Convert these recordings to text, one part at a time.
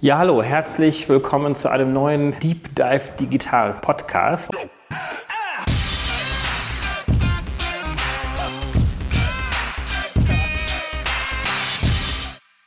Ja, hallo, herzlich willkommen zu einem neuen Deep Dive Digital Podcast.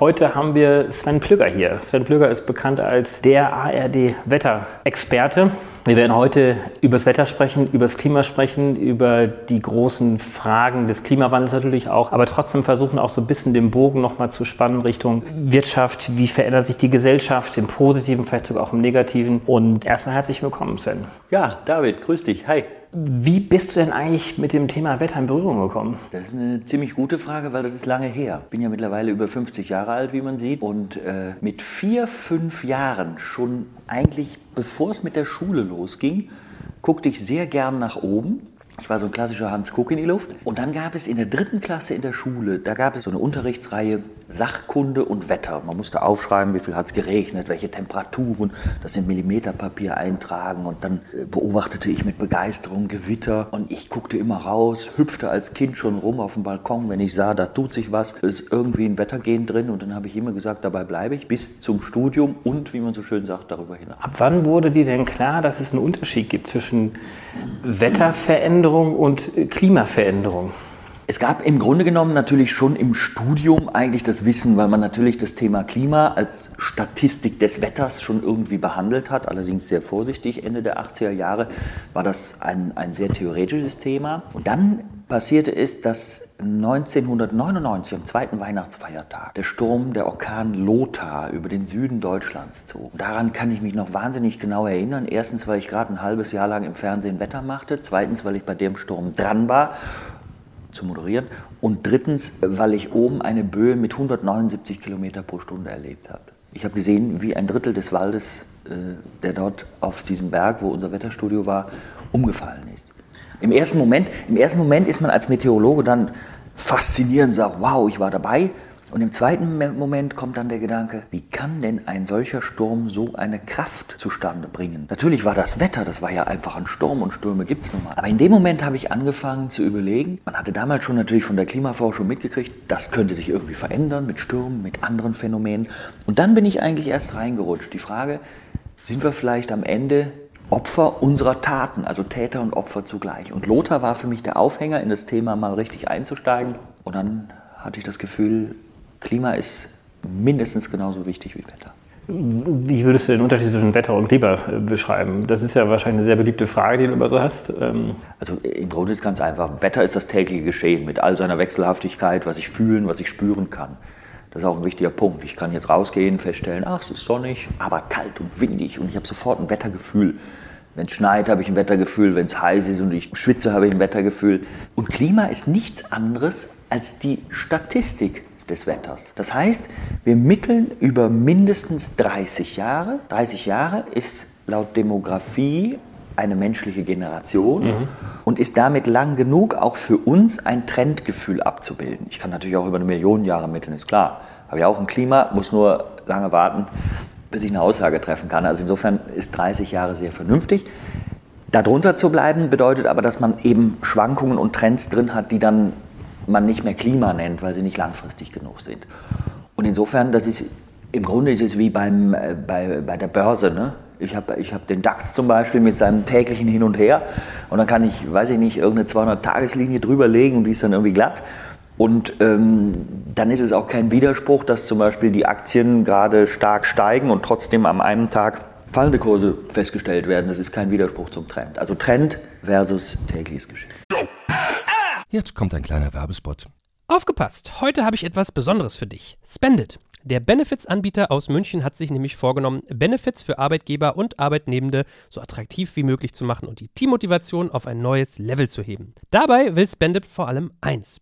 Heute haben wir Sven Plügger hier. Sven Plügger ist bekannt als der ARD-Wetterexperte. Wir werden heute über das Wetter sprechen, über das Klima sprechen, über die großen Fragen des Klimawandels natürlich auch, aber trotzdem versuchen auch so ein bisschen den Bogen nochmal zu spannen Richtung Wirtschaft. Wie verändert sich die Gesellschaft im Positiven, vielleicht sogar auch im Negativen? Und erstmal herzlich willkommen, Sven. Ja, David, grüß dich. Hi. Wie bist du denn eigentlich mit dem Thema Wetter in Berührung gekommen? Das ist eine ziemlich gute Frage, weil das ist lange her. Ich bin ja mittlerweile über 50 Jahre alt, wie man sieht. Und äh, mit vier, fünf Jahren, schon eigentlich bevor es mit der Schule losging, guckte ich sehr gern nach oben ich war so ein klassischer Hans Kuck in die Luft. Und dann gab es in der dritten Klasse in der Schule, da gab es so eine Unterrichtsreihe Sachkunde und Wetter. Man musste aufschreiben, wie viel hat es geregnet, welche Temperaturen, das in Millimeterpapier eintragen. Und dann äh, beobachtete ich mit Begeisterung Gewitter. Und ich guckte immer raus, hüpfte als Kind schon rum auf dem Balkon, wenn ich sah, da tut sich was, ist irgendwie ein Wettergehen drin. Und dann habe ich immer gesagt, dabei bleibe ich bis zum Studium und, wie man so schön sagt, darüber hinaus. Ab wann wurde dir denn klar, dass es einen Unterschied gibt zwischen Wetterveränderungen Veränderung und Klimaveränderung? Es gab im Grunde genommen natürlich schon im Studium eigentlich das Wissen, weil man natürlich das Thema Klima als Statistik des Wetters schon irgendwie behandelt hat, allerdings sehr vorsichtig. Ende der 80er Jahre war das ein, ein sehr theoretisches Thema. Und dann passierte es, dass 1999 am zweiten Weihnachtsfeiertag der Sturm, der Orkan Lothar über den Süden Deutschlands zog. Daran kann ich mich noch wahnsinnig genau erinnern. Erstens, weil ich gerade ein halbes Jahr lang im Fernsehen Wetter machte. Zweitens, weil ich bei dem Sturm dran war zu moderieren. Und drittens, weil ich oben eine Böe mit 179 Kilometer pro Stunde erlebt habe. Ich habe gesehen, wie ein Drittel des Waldes, äh, der dort auf diesem Berg, wo unser Wetterstudio war, umgefallen ist. Im ersten Moment, im ersten Moment ist man als Meteorologe dann fasziniert und sagt, wow, ich war dabei. Und im zweiten Moment kommt dann der Gedanke, wie kann denn ein solcher Sturm so eine Kraft zustande bringen? Natürlich war das Wetter, das war ja einfach ein Sturm und Stürme gibt es nun mal. Aber in dem Moment habe ich angefangen zu überlegen, man hatte damals schon natürlich von der Klimaforschung mitgekriegt, das könnte sich irgendwie verändern mit Stürmen, mit anderen Phänomenen. Und dann bin ich eigentlich erst reingerutscht. Die Frage, sind wir vielleicht am Ende Opfer unserer Taten, also Täter und Opfer zugleich. Und Lothar war für mich der Aufhänger, in das Thema mal richtig einzusteigen. Und dann hatte ich das Gefühl, Klima ist mindestens genauso wichtig wie Wetter. Wie würdest du den Unterschied zwischen Wetter und Klima äh, beschreiben? Das ist ja wahrscheinlich eine sehr beliebte Frage, die du immer so hast. Ähm also im Grunde ist es ganz einfach. Wetter ist das tägliche Geschehen mit all seiner Wechselhaftigkeit, was ich fühlen, was ich spüren kann. Das ist auch ein wichtiger Punkt. Ich kann jetzt rausgehen, feststellen, ach, es ist sonnig, aber kalt und windig und ich habe sofort ein Wettergefühl. Wenn es schneit, habe ich ein Wettergefühl. Wenn es heiß ist und ich schwitze, habe ich ein Wettergefühl. Und Klima ist nichts anderes als die Statistik des Wetters. Das heißt, wir mitteln über mindestens 30 Jahre. 30 Jahre ist laut Demografie eine menschliche Generation mhm. und ist damit lang genug, auch für uns ein Trendgefühl abzubilden. Ich kann natürlich auch über eine Million Jahre mitteln, ist klar. Habe ja auch ein Klima, muss nur lange warten, bis ich eine Aussage treffen kann. Also insofern ist 30 Jahre sehr vernünftig. Darunter zu bleiben bedeutet aber, dass man eben Schwankungen und Trends drin hat, die dann man nicht mehr Klima nennt, weil sie nicht langfristig genug sind. Und insofern, das ist im Grunde ist es wie beim, äh, bei, bei der Börse. Ne? Ich habe ich hab den DAX zum Beispiel mit seinem täglichen Hin und Her und dann kann ich, weiß ich nicht, irgendeine 200-Tageslinie drüber legen und die ist dann irgendwie glatt. Und ähm, dann ist es auch kein Widerspruch, dass zum Beispiel die Aktien gerade stark steigen und trotzdem am einen Tag fallende Kurse festgestellt werden. Das ist kein Widerspruch zum Trend. Also Trend versus tägliches Geschäft. Jetzt kommt ein kleiner Werbespot. Aufgepasst! Heute habe ich etwas Besonderes für dich. Spendit. Der Benefits-Anbieter aus München hat sich nämlich vorgenommen, Benefits für Arbeitgeber und Arbeitnehmende so attraktiv wie möglich zu machen und die Teammotivation auf ein neues Level zu heben. Dabei will Spendit vor allem eins: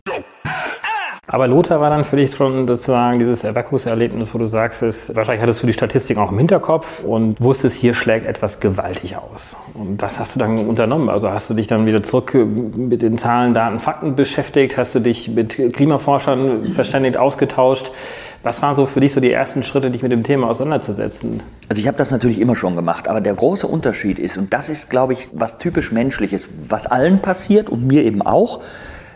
Aber Lothar war dann für dich schon sozusagen dieses Erweckungserlebnis, wo du sagst, es, wahrscheinlich hattest du die Statistik auch im Hinterkopf und wusstest, hier schlägt etwas gewaltig aus. Und was hast du dann unternommen? Also hast du dich dann wieder zurück mit den Zahlen, Daten, Fakten beschäftigt? Hast du dich mit Klimaforschern verständigt, ausgetauscht? Was waren so für dich so die ersten Schritte, dich mit dem Thema auseinanderzusetzen? Also ich habe das natürlich immer schon gemacht, aber der große Unterschied ist, und das ist, glaube ich, was typisch menschliches, was allen passiert und mir eben auch,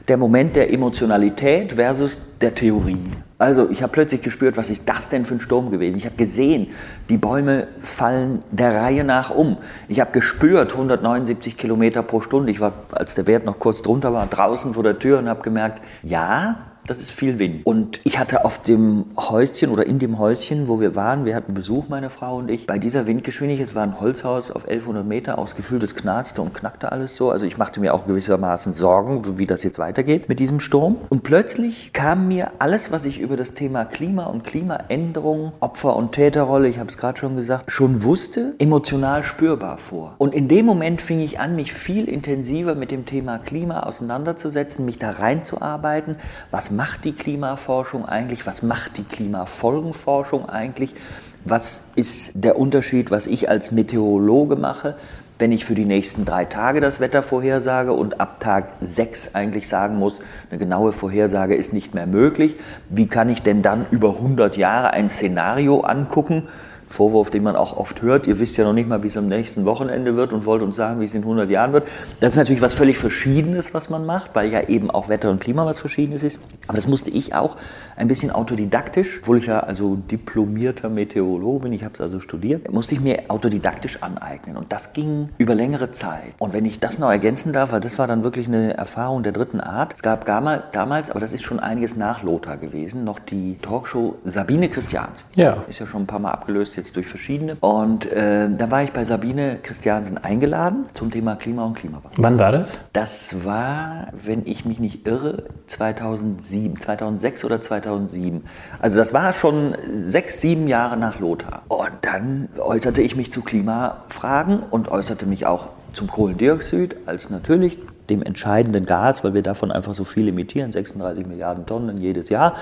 der Moment der Emotionalität versus der Theorie. Also ich habe plötzlich gespürt, was ist das denn für ein Sturm gewesen? Ich habe gesehen, die Bäume fallen der Reihe nach um. Ich habe gespürt, 179 Kilometer pro Stunde. Ich war, als der Wert noch kurz drunter war, draußen vor der Tür und habe gemerkt, ja, das ist viel Wind. Und ich hatte auf dem Häuschen oder in dem Häuschen, wo wir waren, wir hatten Besuch, meine Frau und ich, bei dieser Windgeschwindigkeit, es war ein Holzhaus auf 1100 Meter, ausgefüllt, es knarzte und knackte alles so. Also ich machte mir auch gewissermaßen Sorgen, wie das jetzt weitergeht mit diesem Sturm. Und plötzlich kam mir alles, was ich über das Thema Klima und Klimaänderung, Opfer- und Täterrolle, ich habe es gerade schon gesagt, schon wusste, emotional spürbar vor. Und in dem Moment fing ich an, mich viel intensiver mit dem Thema Klima auseinanderzusetzen, mich da reinzuarbeiten. Was macht die Klimaforschung eigentlich? Was macht die Klimafolgenforschung eigentlich? Was ist der Unterschied, was ich als Meteorologe mache, wenn ich für die nächsten drei Tage das Wetter vorhersage und ab Tag sechs eigentlich sagen muss, eine genaue Vorhersage ist nicht mehr möglich? Wie kann ich denn dann über 100 Jahre ein Szenario angucken? Vorwurf, den man auch oft hört, ihr wisst ja noch nicht mal, wie es am nächsten Wochenende wird und wollt uns sagen, wie es in 100 Jahren wird. Das ist natürlich was völlig Verschiedenes, was man macht, weil ja eben auch Wetter und Klima was Verschiedenes ist. Aber das musste ich auch ein bisschen autodidaktisch, obwohl ich ja also diplomierter Meteorologe bin, ich habe es also studiert, musste ich mir autodidaktisch aneignen. Und das ging über längere Zeit. Und wenn ich das noch ergänzen darf, weil das war dann wirklich eine Erfahrung der dritten Art. Es gab damals, aber das ist schon einiges nach Lothar gewesen, noch die Talkshow Sabine Christians. Ja. Ist ja schon ein paar Mal abgelöst jetzt durch verschiedene. Und äh, da war ich bei Sabine Christiansen eingeladen zum Thema Klima und Klimawandel. Wann war das? Das war, wenn ich mich nicht irre, 2007, 2006 oder 2007. Also das war schon sechs, sieben Jahre nach Lothar. Und dann äußerte ich mich zu Klimafragen und äußerte mich auch zum Kohlendioxid als natürlich dem entscheidenden Gas, weil wir davon einfach so viel emittieren, 36 Milliarden Tonnen jedes Jahr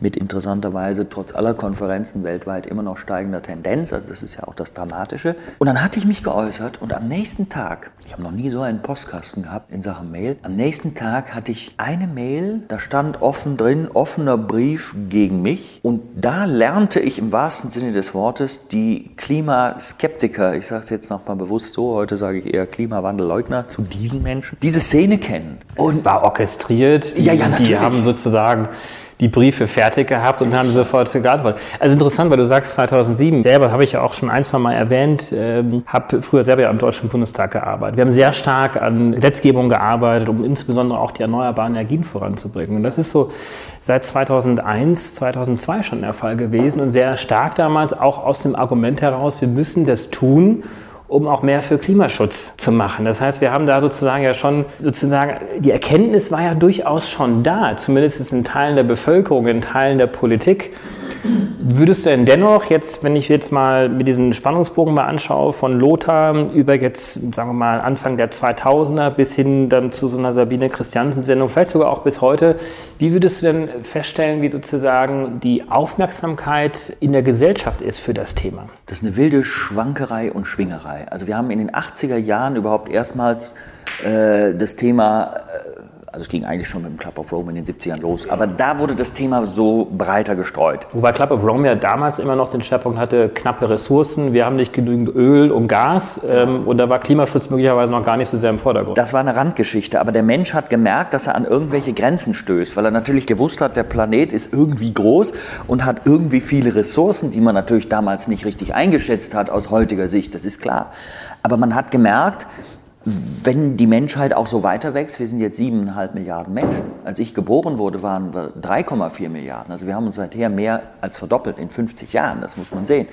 mit interessanterweise trotz aller Konferenzen weltweit immer noch steigender Tendenz. Also das ist ja auch das Dramatische. Und dann hatte ich mich geäußert und am nächsten Tag, ich habe noch nie so einen Postkasten gehabt in Sachen Mail, am nächsten Tag hatte ich eine Mail, da stand offen drin, offener Brief gegen mich. Und da lernte ich im wahrsten Sinne des Wortes die Klimaskeptiker, ich sage es jetzt nochmal bewusst so, heute sage ich eher Klimawandelleugner, zu diesen Menschen, diese Szene kennen. Und es war orchestriert. Die, Ja, ja, die haben sozusagen die Briefe fertig gehabt und haben sofort geantwortet. Also interessant, weil du sagst 2007. Selber habe ich ja auch schon ein, zwei Mal erwähnt, ähm, habe früher selber ja am Deutschen Bundestag gearbeitet. Wir haben sehr stark an Gesetzgebung gearbeitet, um insbesondere auch die erneuerbaren Energien voranzubringen. Und das ist so seit 2001, 2002 schon der Fall gewesen und sehr stark damals auch aus dem Argument heraus, wir müssen das tun, um auch mehr für Klimaschutz zu machen. Das heißt, wir haben da sozusagen ja schon, sozusagen, die Erkenntnis war ja durchaus schon da, zumindest in Teilen der Bevölkerung, in Teilen der Politik. Würdest du denn dennoch jetzt, wenn ich jetzt mal mit diesen Spannungsbogen mal anschaue, von Lothar über jetzt, sagen wir mal, Anfang der 2000er bis hin dann zu so einer Sabine Christiansen-Sendung, vielleicht sogar auch bis heute, wie würdest du denn feststellen, wie sozusagen die Aufmerksamkeit in der Gesellschaft ist für das Thema? Das ist eine wilde Schwankerei und Schwingerei. Also wir haben in den 80er Jahren überhaupt erstmals äh, das Thema, äh, also es ging eigentlich schon mit dem Club of Rome in den 70ern los, aber da wurde das Thema so breiter gestreut. Wobei Club of Rome ja damals immer noch den Schwerpunkt hatte, knappe Ressourcen, wir haben nicht genügend Öl und Gas ähm, und da war Klimaschutz möglicherweise noch gar nicht so sehr im Vordergrund. Das war eine Randgeschichte, aber der Mensch hat gemerkt, dass er an irgendwelche Grenzen stößt, weil er natürlich gewusst hat, der Planet ist irgendwie groß und hat irgendwie viele Ressourcen, die man natürlich damals nicht richtig eingeschätzt hat aus heutiger Sicht, das ist klar. Aber man hat gemerkt, wenn die Menschheit auch so weiter wächst, wir sind jetzt siebeneinhalb Milliarden Menschen. Als ich geboren wurde, waren wir 3,4 Milliarden. Also wir haben uns seither mehr als verdoppelt in 50 Jahren, das muss man sehen.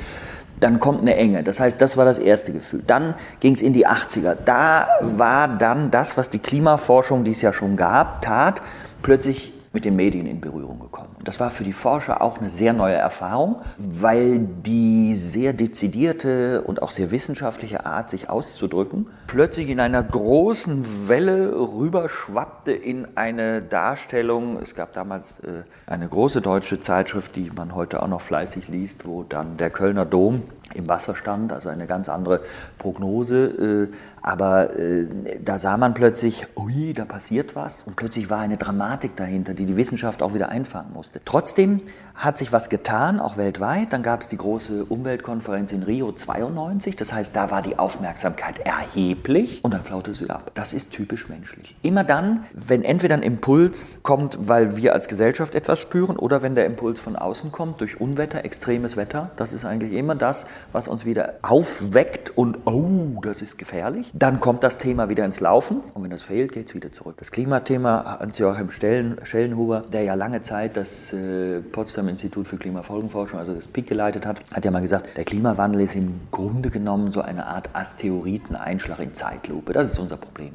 Dann kommt eine Enge. Das heißt, das war das erste Gefühl. Dann ging es in die 80er. Da war dann das, was die Klimaforschung, die es ja schon gab, tat, plötzlich mit den Medien in Berührung gekommen. Und das war für die Forscher auch eine sehr neue Erfahrung, weil die sehr dezidierte und auch sehr wissenschaftliche Art, sich auszudrücken, plötzlich in einer großen Welle rüberschwappte in eine Darstellung. Es gab damals äh, eine große deutsche Zeitschrift, die man heute auch noch fleißig liest, wo dann der Kölner Dom im Wasser stand, also eine ganz andere Prognose. Äh, aber äh, da sah man plötzlich, ui, da passiert was und plötzlich war eine Dramatik dahinter, die die Wissenschaft auch wieder einfangen musste. Trotzdem hat sich was getan, auch weltweit. Dann gab es die große Umweltkonferenz in Rio 92. Das heißt, da war die Aufmerksamkeit erheblich und dann flaute sie ab. Das ist typisch menschlich. Immer dann, wenn entweder ein Impuls kommt, weil wir als Gesellschaft etwas spüren oder wenn der Impuls von außen kommt, durch Unwetter, extremes Wetter, das ist eigentlich immer das, was uns wieder aufweckt und, oh, das ist gefährlich. Dann kommt das Thema wieder ins Laufen und wenn das fehlt, geht es wieder zurück. Das Klimathema, Hans-Joachim Schellenhuber, der ja lange Zeit das äh, Potsdam Potsdam Institut für Klimafolgenforschung, also das PIC geleitet hat, hat ja mal gesagt, der Klimawandel ist im Grunde genommen so eine Art Asteroideneinschlag in Zeitlupe. Das ist unser Problem.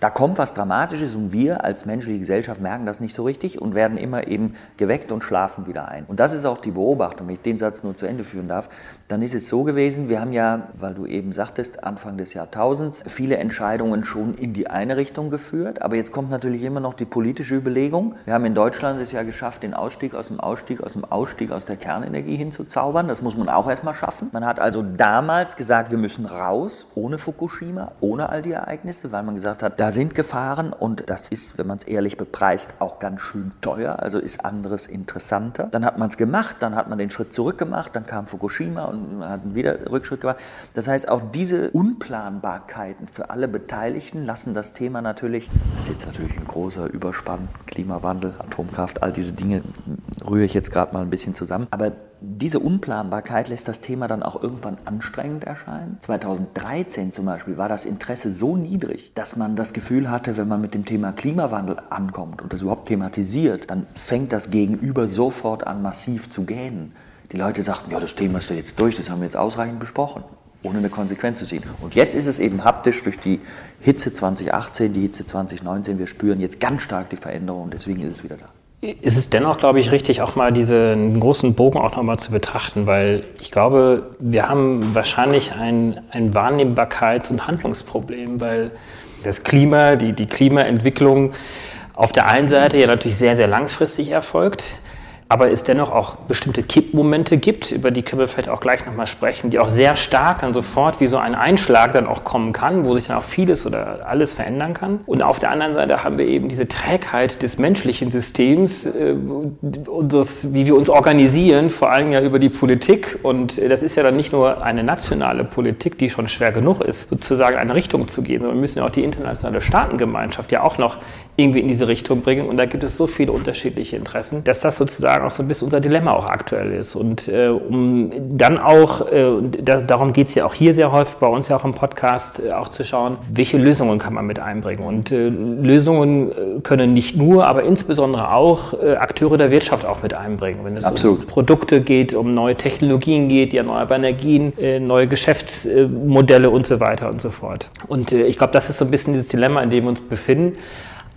Da kommt was Dramatisches und wir als menschliche Gesellschaft merken das nicht so richtig und werden immer eben geweckt und schlafen wieder ein. Und das ist auch die Beobachtung, wenn ich den Satz nur zu Ende führen darf. Dann ist es so gewesen, wir haben ja, weil du eben sagtest, Anfang des Jahrtausends viele Entscheidungen schon in die eine Richtung geführt. Aber jetzt kommt natürlich immer noch die politische Überlegung. Wir haben in Deutschland es ja geschafft, den Ausstieg aus dem Ausstieg, aus dem Ausstieg aus der Kernenergie hinzuzaubern. Das muss man auch erstmal schaffen. Man hat also damals gesagt, wir müssen raus, ohne Fukushima, ohne all die Ereignisse, weil man gesagt hat, da sind Gefahren und das ist, wenn man es ehrlich bepreist, auch ganz schön teuer, also ist anderes interessanter. Dann hat man es gemacht, dann hat man den Schritt zurück gemacht, dann kam Fukushima und man hat wieder Rückschritt gemacht. Das heißt, auch diese Unplanbarkeiten für alle Beteiligten lassen das Thema natürlich, das ist jetzt natürlich ein großer Überspann, Klimawandel, Atomkraft, all diese Dinge rühre ich jetzt gerade mal ein bisschen zusammen, aber diese Unplanbarkeit lässt das Thema dann auch irgendwann anstrengend erscheinen. 2013 zum Beispiel war das Interesse so niedrig, dass man das Gefühl hatte, wenn man mit dem Thema Klimawandel ankommt und das überhaupt thematisiert, dann fängt das Gegenüber sofort an, massiv zu gähnen. Die Leute sagten, ja, das Thema ist doch jetzt durch, das haben wir jetzt ausreichend besprochen, ohne eine Konsequenz zu sehen. Und jetzt ist es eben haptisch durch die Hitze 2018, die Hitze 2019, wir spüren jetzt ganz stark die Veränderung deswegen ist es wieder da ist es dennoch, glaube ich, richtig, auch mal diesen großen Bogen auch nochmal zu betrachten, weil ich glaube, wir haben wahrscheinlich ein, ein Wahrnehmbarkeits- und Handlungsproblem, weil das Klima, die, die Klimaentwicklung auf der einen Seite ja natürlich sehr, sehr langfristig erfolgt aber es dennoch auch bestimmte Kippmomente gibt, über die können wir vielleicht auch gleich nochmal sprechen, die auch sehr stark dann sofort wie so ein Einschlag dann auch kommen kann, wo sich dann auch vieles oder alles verändern kann. Und auf der anderen Seite haben wir eben diese Trägheit des menschlichen Systems, äh, unseres, wie wir uns organisieren, vor allem ja über die Politik. Und das ist ja dann nicht nur eine nationale Politik, die schon schwer genug ist, sozusagen in eine Richtung zu gehen, sondern wir müssen ja auch die internationale Staatengemeinschaft ja auch noch irgendwie in diese Richtung bringen. Und da gibt es so viele unterschiedliche Interessen, dass das sozusagen sozusagen auch so ein bisschen unser Dilemma auch aktuell ist. Und äh, um dann auch, äh, da, darum geht es ja auch hier sehr häufig, bei uns ja auch im Podcast, äh, auch zu schauen, welche Lösungen kann man mit einbringen. Und äh, Lösungen äh, können nicht nur, aber insbesondere auch äh, Akteure der Wirtschaft auch mit einbringen. Wenn es Absolut. um Produkte geht, um neue Technologien geht, die erneuerbare Energien, neue Geschäftsmodelle und so weiter und so fort. Und ich glaube, das ist so ein bisschen dieses Dilemma, in dem wir uns befinden.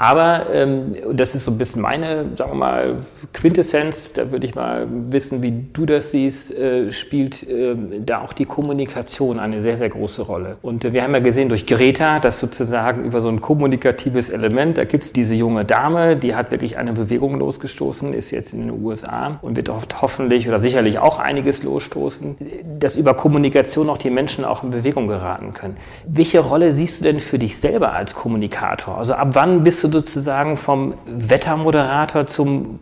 Aber ähm, das ist so ein bisschen meine, sagen wir mal, Quintessenz. Da würde ich mal wissen, wie du das siehst, äh, spielt äh, da auch die Kommunikation eine sehr, sehr große Rolle. Und äh, wir haben ja gesehen durch Greta, dass sozusagen über so ein kommunikatives Element, da gibt es diese junge Dame, die hat wirklich eine Bewegung losgestoßen, ist jetzt in den USA und wird oft hoffentlich oder sicherlich auch einiges losstoßen, dass über Kommunikation auch die Menschen auch in Bewegung geraten können. Welche Rolle siehst du denn für dich selber als Kommunikator? Also ab wann bist du sozusagen vom Wettermoderator zum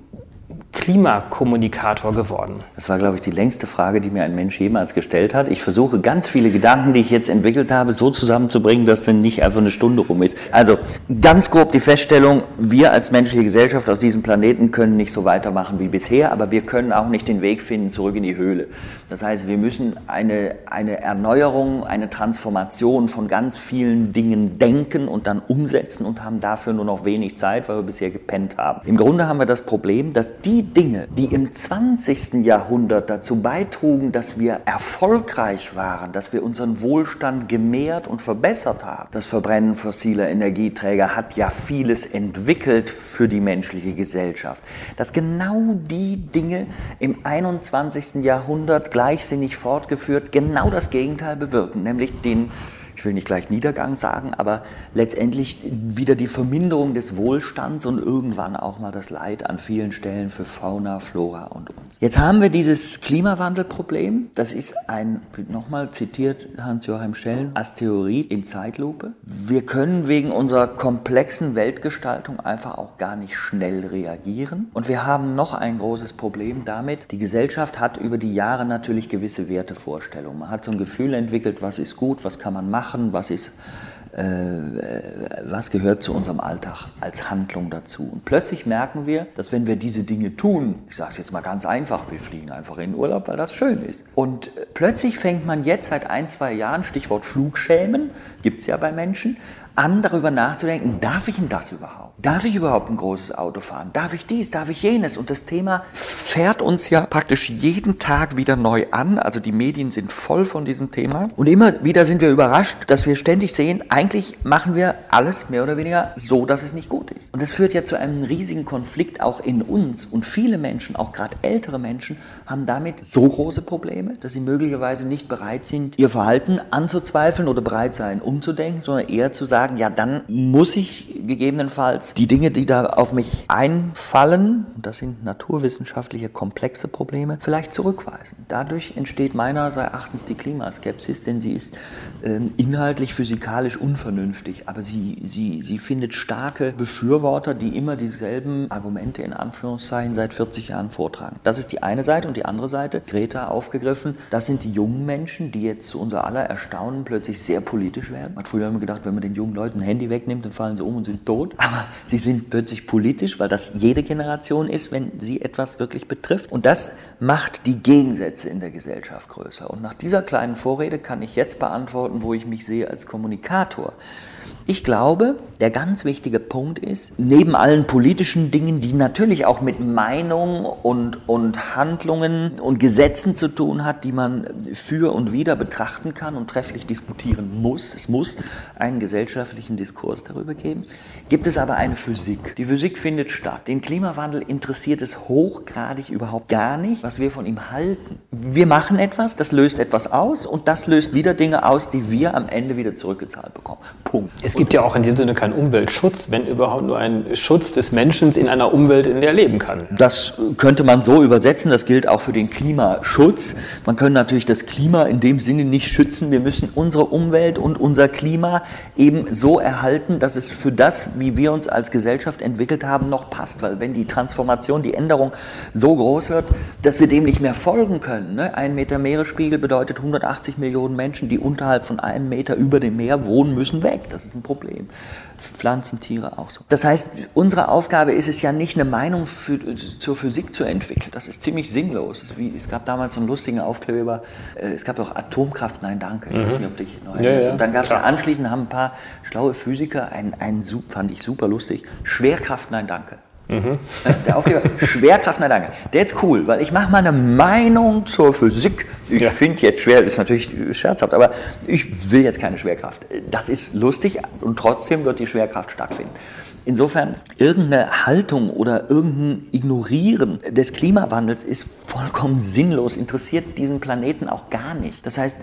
Klimakommunikator geworden? Das war, glaube ich, die längste Frage, die mir ein Mensch jemals gestellt hat. Ich versuche ganz viele Gedanken, die ich jetzt entwickelt habe, so zusammenzubringen, dass dann nicht einfach eine Stunde rum ist. Also ganz grob die Feststellung, wir als menschliche Gesellschaft auf diesem Planeten können nicht so weitermachen wie bisher, aber wir können auch nicht den Weg finden zurück in die Höhle. Das heißt, wir müssen eine, eine Erneuerung, eine Transformation von ganz vielen Dingen denken und dann umsetzen und haben dafür nur noch wenig Zeit, weil wir bisher gepennt haben. Im Grunde haben wir das Problem, dass die Dinge, die im 20. Jahrhundert dazu beitrugen, dass wir erfolgreich waren, dass wir unseren Wohlstand gemehrt und verbessert haben, das Verbrennen fossiler Energieträger hat ja vieles entwickelt für die menschliche Gesellschaft, dass genau die Dinge im 21. Jahrhundert gleichsinnig fortgeführt genau das Gegenteil bewirken, nämlich den ich will nicht gleich Niedergang sagen, aber letztendlich wieder die Verminderung des Wohlstands und irgendwann auch mal das Leid an vielen Stellen für Fauna, Flora und uns. Jetzt haben wir dieses Klimawandelproblem. Das ist ein, nochmal zitiert Hans-Joachim Schellen, Asteroid in Zeitlupe. Wir können wegen unserer komplexen Weltgestaltung einfach auch gar nicht schnell reagieren. Und wir haben noch ein großes Problem damit. Die Gesellschaft hat über die Jahre natürlich gewisse Wertevorstellungen. Man hat so ein Gefühl entwickelt, was ist gut, was kann man machen machen, was ist äh, was gehört zu unserem Alltag als Handlung dazu. Und plötzlich merken wir, dass wenn wir diese Dinge tun, ich sage es jetzt mal ganz einfach, wir fliegen einfach in den Urlaub, weil das schön ist. Und plötzlich fängt man jetzt seit ein, zwei Jahren, Stichwort Flugschämen, gibt es ja bei Menschen, an, darüber nachzudenken, darf ich denn das überhaupt? Darf ich überhaupt ein großes Auto fahren? Darf ich dies? Darf ich jenes? Und das Thema fährt uns ja praktisch jeden Tag wieder neu an. Also die Medien sind voll von diesem Thema. Und immer wieder sind wir überrascht, dass wir ständig sehen, eigentlich machen wir alles mehr oder weniger so, dass es nicht gut ist. Und das führt ja zu einem riesigen Konflikt auch in uns. Und viele Menschen, auch gerade ältere Menschen, haben damit so große Probleme, dass sie möglicherweise nicht bereit sind, ihr Verhalten anzuzweifeln oder bereit sein, umzudenken, sondern eher zu sagen, ja, dann muss ich gegebenenfalls die Dinge, die da auf mich einfallen, das sind naturwissenschaftliche komplexe Probleme, vielleicht zurückweisen. Dadurch entsteht meiner Erachtens die Klimaskepsis, denn sie ist äh, inhaltlich physikalisch unvernünftig, aber sie, sie, sie findet starke Befürworter, die immer dieselben Argumente in Anführungszeichen seit 40 Jahren vortragen. Das ist die eine Seite und die andere Seite, Greta aufgegriffen, das sind die jungen Menschen, die jetzt zu unser aller Erstaunen plötzlich sehr politisch werden. Man hat früher immer gedacht, wenn man den jungen Leuten ein Handy wegnimmt, dann fallen sie um und sind tot. Aber sie sind plötzlich politisch, weil das jede Generation ist, wenn sie etwas wirklich betrifft. Und das macht die Gegensätze in der Gesellschaft größer. Und nach dieser kleinen Vorrede kann ich jetzt beantworten, wo ich mich sehe als Kommunikator. Ich glaube, der ganz wichtige Punkt ist, neben allen politischen Dingen, die natürlich auch mit Meinung und, und Handlungen und Gesetzen zu tun hat, die man für und wider betrachten kann und trefflich diskutieren muss, es muss einen gesellschaftlichen Diskurs darüber geben, gibt es aber eine Physik. Die Physik findet statt. Den Klimawandel interessiert es hochgradig überhaupt gar nicht, was wir von ihm halten. Wir machen etwas, das löst etwas aus und das löst wieder Dinge aus, die wir am Ende wieder zurückgezahlt bekommen. Punkt. Es gibt ja auch in dem Sinne keinen Umweltschutz, wenn überhaupt nur ein Schutz des Menschen in einer Umwelt, in der er leben kann. Das könnte man so übersetzen, das gilt auch für den Klimaschutz. Man kann natürlich das Klima in dem Sinne nicht schützen. Wir müssen unsere Umwelt und unser Klima eben so erhalten, dass es für das, wie wir uns als Gesellschaft entwickelt haben, noch passt. Weil wenn die Transformation, die Änderung so groß wird, dass wir dem nicht mehr folgen können. Ne? Ein Meter Meeresspiegel bedeutet 180 Millionen Menschen, die unterhalb von einem Meter über dem Meer wohnen, müssen weg. Das ist ein Problem. Pflanzen, Tiere auch so. Das heißt, unsere Aufgabe ist es ja nicht, eine Meinung für, zur Physik zu entwickeln. Das ist ziemlich sinnlos. Es, gab damals so einen lustigen Aufkleber, äh, es gab doch Atomkraft, nein danke. Mhm. Ich weiß nicht, ob dich noch ja, ja, Und dann gab es ja anschließend, haben ein paar schlaue Physiker, ein, ein, fand ich super lustig, Schwerkraft, nein danke. Mhm. Der Aufkleber, Schwerkraft, nein danke. Der ist cool, weil ich mache meine Meinung zur Physik. Ich ja. finde jetzt schwer, ist natürlich scherzhaft, aber ich will jetzt keine Schwerkraft. Das ist lustig und trotzdem wird die Schwerkraft stattfinden. Insofern, irgendeine Haltung oder irgendein Ignorieren des Klimawandels ist vollkommen sinnlos, interessiert diesen Planeten auch gar nicht. Das heißt,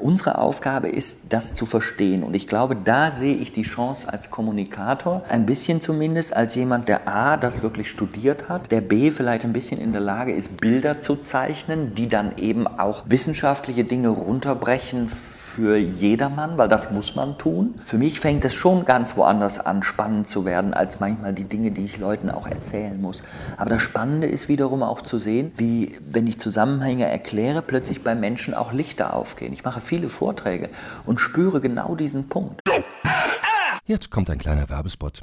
unsere Aufgabe ist, das zu verstehen. Und ich glaube, da sehe ich die Chance als Kommunikator, ein bisschen zumindest als jemand, der A, das wirklich studiert hat, der B, vielleicht ein bisschen in der Lage ist, Bilder zu zeichnen, die dann eben auch wissenschaftliche Dinge runterbrechen für jedermann, weil das muss man tun. Für mich fängt es schon ganz woanders an, spannend zu werden, als manchmal die Dinge, die ich Leuten auch erzählen muss. Aber das Spannende ist wiederum auch zu sehen, wie, wenn ich Zusammenhänge erkläre, plötzlich bei Menschen auch Lichter aufgehen. Ich mache viele Vorträge und spüre genau diesen Punkt. Jetzt kommt ein kleiner Werbespot.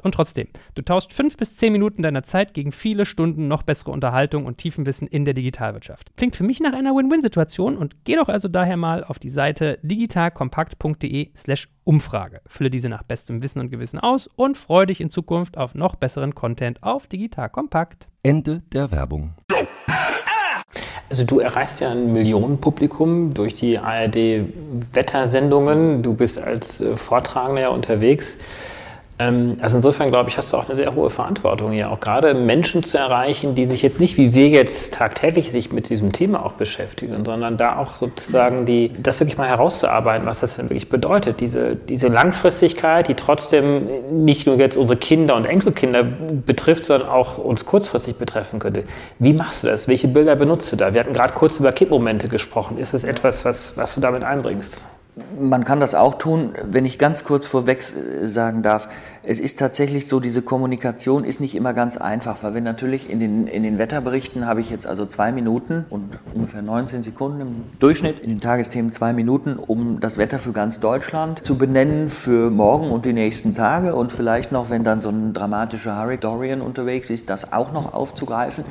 und trotzdem, du tauschst fünf bis zehn Minuten deiner Zeit gegen viele Stunden noch bessere Unterhaltung und Tiefenwissen in der Digitalwirtschaft. Klingt für mich nach einer Win-Win-Situation und geh doch also daher mal auf die Seite digitalkompakt.de/slash Umfrage. Fülle diese nach bestem Wissen und Gewissen aus und freue dich in Zukunft auf noch besseren Content auf Digital Kompakt. Ende der Werbung. Also du erreichst ja ein Millionenpublikum durch die ARD-Wettersendungen. Du bist als äh, Vortragender ja unterwegs. Ähm, also insofern glaube ich, hast du auch eine sehr hohe Verantwortung hier, auch gerade Menschen zu erreichen, die sich jetzt nicht wie wir jetzt tagtäglich sich mit diesem Thema auch beschäftigen, sondern da auch sozusagen die, das wirklich mal herauszuarbeiten, was das denn wirklich bedeutet. Diese, diese Langfristigkeit, die trotzdem nicht nur jetzt unsere Kinder und Enkelkinder betrifft, sondern auch uns kurzfristig betreffen könnte. Wie machst du das? Welche Bilder benutzt du da? Wir hatten gerade kurz über Kippmomente gesprochen. Ist es etwas, was, was du damit einbringst? Man kann das auch tun, wenn ich ganz kurz vorweg äh, sagen darf. Es ist tatsächlich so, diese Kommunikation ist nicht immer ganz einfach, weil wir natürlich in den, in den Wetterberichten habe ich jetzt also zwei Minuten und ungefähr 19 Sekunden im Durchschnitt, in den Tagesthemen zwei Minuten, um das Wetter für ganz Deutschland zu benennen für morgen und die nächsten Tage und vielleicht noch, wenn dann so ein dramatischer Hurricane Dorian unterwegs ist, das auch noch aufzugreifen.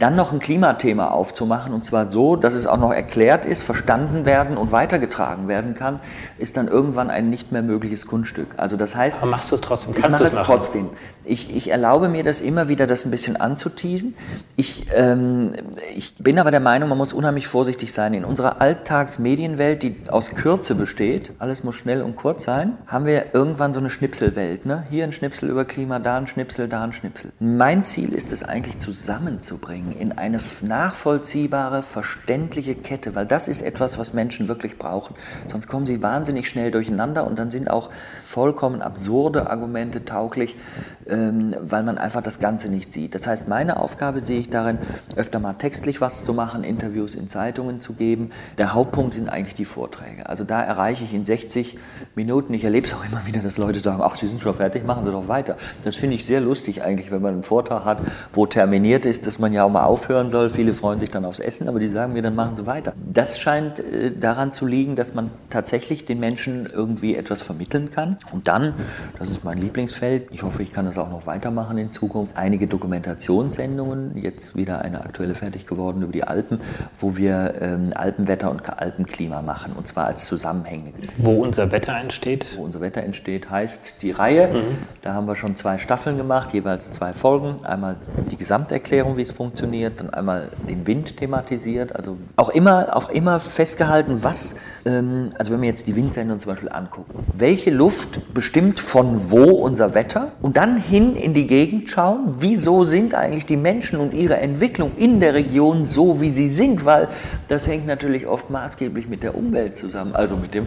Dann noch ein Klimathema aufzumachen und zwar so, dass es auch noch erklärt ist, verstanden werden und weitergetragen werden kann, ist dann irgendwann ein nicht mehr mögliches Kunststück. Also das heißt... Aber machst du es trotzdem? Ich mache es trotzdem. Ich, ich, erlaube mir das immer wieder, das ein bisschen anzuteasen. Ich, ähm, ich bin aber der Meinung, man muss unheimlich vorsichtig sein. In unserer Alltagsmedienwelt, die aus Kürze besteht, alles muss schnell und kurz sein, haben wir irgendwann so eine Schnipselwelt. Ne? Hier ein Schnipsel über Klima, da ein Schnipsel, da ein Schnipsel. Mein Ziel ist es eigentlich zusammenzubringen in eine nachvollziehbare, verständliche Kette, weil das ist etwas, was Menschen wirklich brauchen. Sonst kommen sie wahnsinnig schnell durcheinander und dann sind auch vollkommen absurde Argumente tauglich, ähm, weil man einfach das Ganze nicht sieht. Das heißt, meine Aufgabe sehe ich darin, öfter mal textlich was zu machen, Interviews in Zeitungen zu geben. Der Hauptpunkt sind eigentlich die Vorträge. Also da erreiche ich in 60 Minuten, ich erlebe es auch immer wieder, dass Leute sagen, ach, Sie sind schon fertig, machen Sie doch weiter. Das finde ich sehr lustig eigentlich, wenn man einen Vortrag hat, wo terminiert ist, dass man ja auch mal aufhören soll. Viele freuen sich dann aufs Essen, aber die sagen mir, dann machen Sie weiter. Das scheint äh, daran zu liegen, dass man tatsächlich den Menschen irgendwie etwas vermitteln kann. Und dann, das ist mein Lieblingsfeld, ich hoffe, ich kann das auch noch weitermachen in Zukunft, einige Dokumentationssendungen, jetzt wieder eine aktuelle fertig geworden über die Alpen, wo wir ähm, Alpenwetter und Alpenklima machen, und zwar als zusammenhängende. Wo unser Wetter entsteht? Wo unser Wetter entsteht, heißt die Reihe. Mhm. Da haben wir schon zwei Staffeln gemacht, jeweils zwei Folgen. Einmal die Gesamterklärung, wie es funktioniert, dann einmal den Wind thematisiert. Also auch immer, auch immer festgehalten, was, ähm, also wenn wir jetzt die Windsendung zum Beispiel angucken, welche Luft bestimmt von wo unser Wetter und dann hin in die Gegend schauen, wieso sind eigentlich die Menschen und ihre Entwicklung in der Region so, wie sie sind, weil das hängt natürlich oft maßgeblich mit der Umwelt zusammen, also mit dem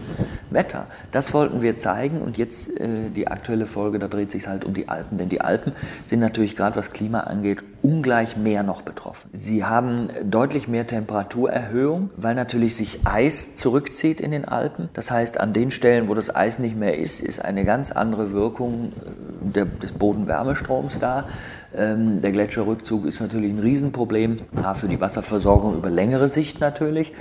Wetter. Das wollten wir zeigen und jetzt äh, die aktuelle Folge, da dreht sich halt um die Alpen, denn die Alpen sind natürlich gerade was Klima angeht ungleich mehr noch betroffen. Sie haben deutlich mehr Temperaturerhöhung, weil natürlich sich Eis zurückzieht in den Alpen. Das heißt, an den Stellen, wo das Eis nicht mehr ist, ist eine ganz andere Wirkung äh, der, des Bodenwärmestroms da. Ähm, der Gletscherrückzug ist natürlich ein Riesenproblem, A für die Wasserversorgung über längere Sicht natürlich,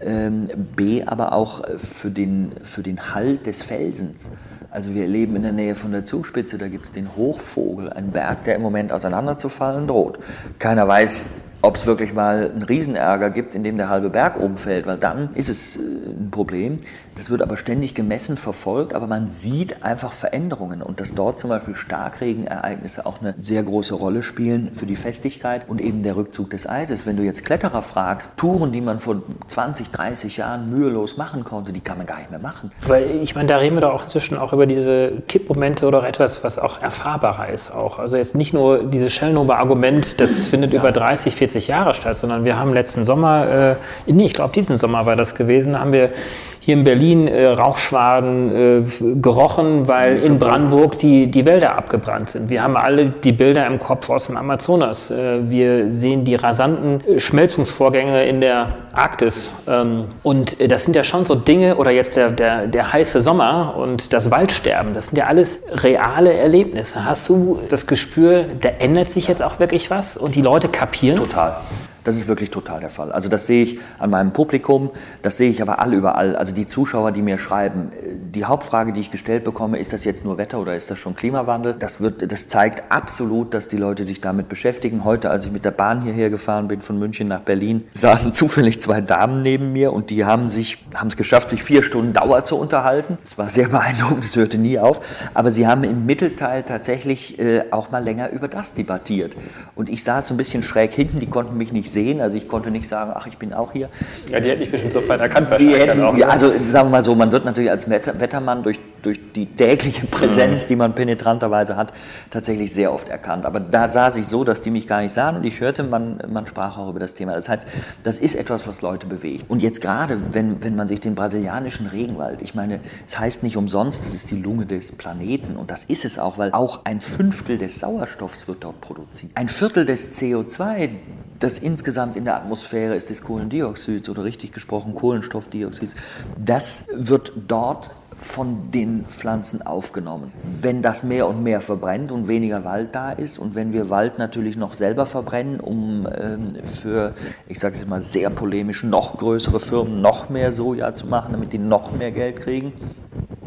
ähm, B aber auch für den, für den Halt des Felsens. Also wir leben in der Nähe von der Zugspitze, da gibt es den Hochvogel, einen Berg, der im Moment auseinanderzufallen droht. Keiner weiß, ob es wirklich mal einen Riesenärger gibt, in dem der halbe Berg umfällt, weil dann ist es äh, ein Problem. Das wird aber ständig gemessen, verfolgt, aber man sieht einfach Veränderungen und dass dort zum Beispiel Starkregenereignisse auch eine sehr große Rolle spielen für die Festigkeit und eben der Rückzug des Eises. Wenn du jetzt Kletterer fragst, Touren, die man vor 20, 30 Jahren mühelos machen konnte, die kann man gar nicht mehr machen. Aber ich meine, da reden wir doch auch inzwischen auch über diese Kippmomente oder etwas, was auch erfahrbarer ist auch. Also jetzt nicht nur dieses Schellnober-Argument, das findet ja. über 30, 40 Jahre statt, sondern wir haben letzten Sommer, äh, nee, ich glaube diesen Sommer war das gewesen, haben wir hier in Berlin äh, Rauchschwaden äh, gerochen, weil in Brandenburg die, die Wälder abgebrannt sind. Wir haben alle die Bilder im Kopf aus dem Amazonas. Äh, wir sehen die rasanten äh, Schmelzungsvorgänge in der Arktis. Ähm, und äh, das sind ja schon so Dinge, oder jetzt der, der, der heiße Sommer und das Waldsterben, das sind ja alles reale Erlebnisse. Hast du das Gespür, da ändert sich jetzt auch wirklich was und die Leute kapieren es? Total. Das ist wirklich total der Fall. Also das sehe ich an meinem Publikum, das sehe ich aber alle überall. Also die Zuschauer, die mir schreiben, die Hauptfrage, die ich gestellt bekomme, ist das jetzt nur Wetter oder ist das schon Klimawandel? Das, wird, das zeigt absolut, dass die Leute sich damit beschäftigen. Heute, als ich mit der Bahn hierher gefahren bin, von München nach Berlin, saßen zufällig zwei Damen neben mir und die haben sich, haben es geschafft, sich vier Stunden Dauer zu unterhalten. Es war sehr beeindruckend, es hörte nie auf. Aber sie haben im Mittelteil tatsächlich äh, auch mal länger über das debattiert. Und ich saß so ein bisschen schräg hinten, die konnten mich nicht sehen. Also ich konnte nicht sagen, ach, ich bin auch hier. Ja, die hätten mich bestimmt sofort erkannt wahrscheinlich. Hätten, auch, ja, ne? also sagen wir mal so, man wird natürlich als Wettermann durch, durch die tägliche Präsenz, mhm. die man penetranterweise hat, tatsächlich sehr oft erkannt. Aber da saß ich so, dass die mich gar nicht sahen und ich hörte, man, man sprach auch über das Thema. Das heißt, das ist etwas, was Leute bewegt. Und jetzt gerade, wenn, wenn man sich den brasilianischen Regenwald, ich meine, es heißt nicht umsonst, das ist die Lunge des Planeten und das ist es auch, weil auch ein Fünftel des Sauerstoffs wird dort produziert. Ein Viertel des CO2, das insgesamt in der Atmosphäre ist des Kohlendioxids oder richtig gesprochen Kohlenstoffdioxids, das wird dort von den Pflanzen aufgenommen. Wenn das mehr und mehr verbrennt und weniger Wald da ist und wenn wir Wald natürlich noch selber verbrennen, um ähm, für, ich sage es mal sehr polemisch, noch größere Firmen noch mehr Soja zu machen, damit die noch mehr Geld kriegen,